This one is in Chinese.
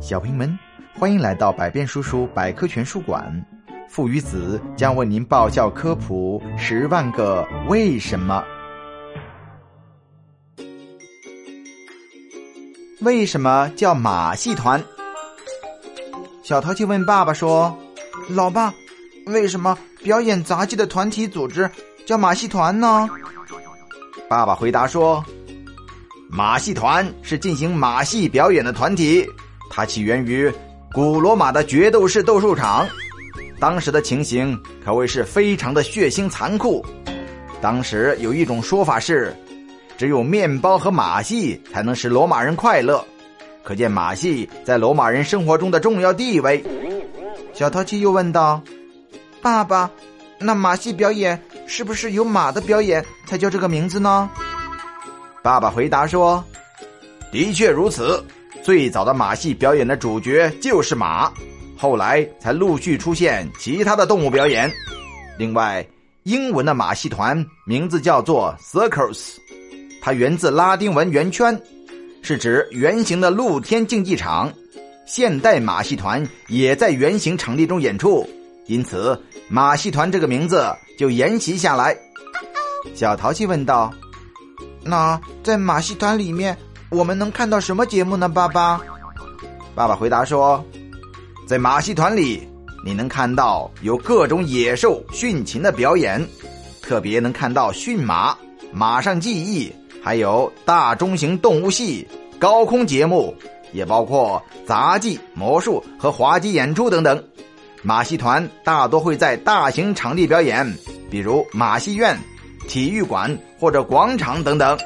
小朋友们，欢迎来到百变叔叔百科全书馆。父与子将为您爆笑科普十万个为什么。为什么叫马戏团？小淘气问爸爸说：“老爸，为什么表演杂技的团体组织叫马戏团呢？”爸爸回答说：“马戏团是进行马戏表演的团体。”它起源于古罗马的决斗士斗兽场，当时的情形可谓是非常的血腥残酷。当时有一种说法是，只有面包和马戏才能使罗马人快乐，可见马戏在罗马人生活中的重要地位。小淘气又问道：“爸爸，那马戏表演是不是有马的表演才叫这个名字呢？”爸爸回答说：“的确如此。”最早的马戏表演的主角就是马，后来才陆续出现其他的动物表演。另外，英文的马戏团名字叫做 circus，它源自拉丁文“圆圈”，是指圆形的露天竞技场。现代马戏团也在圆形场地中演出，因此马戏团这个名字就沿袭下来。小淘气问道：“那在马戏团里面？”我们能看到什么节目呢？爸爸，爸爸回答说，在马戏团里，你能看到有各种野兽驯禽的表演，特别能看到驯马、马上记忆，还有大中型动物戏、高空节目，也包括杂技、魔术和滑稽演出等等。马戏团大多会在大型场地表演，比如马戏院、体育馆或者广场等等。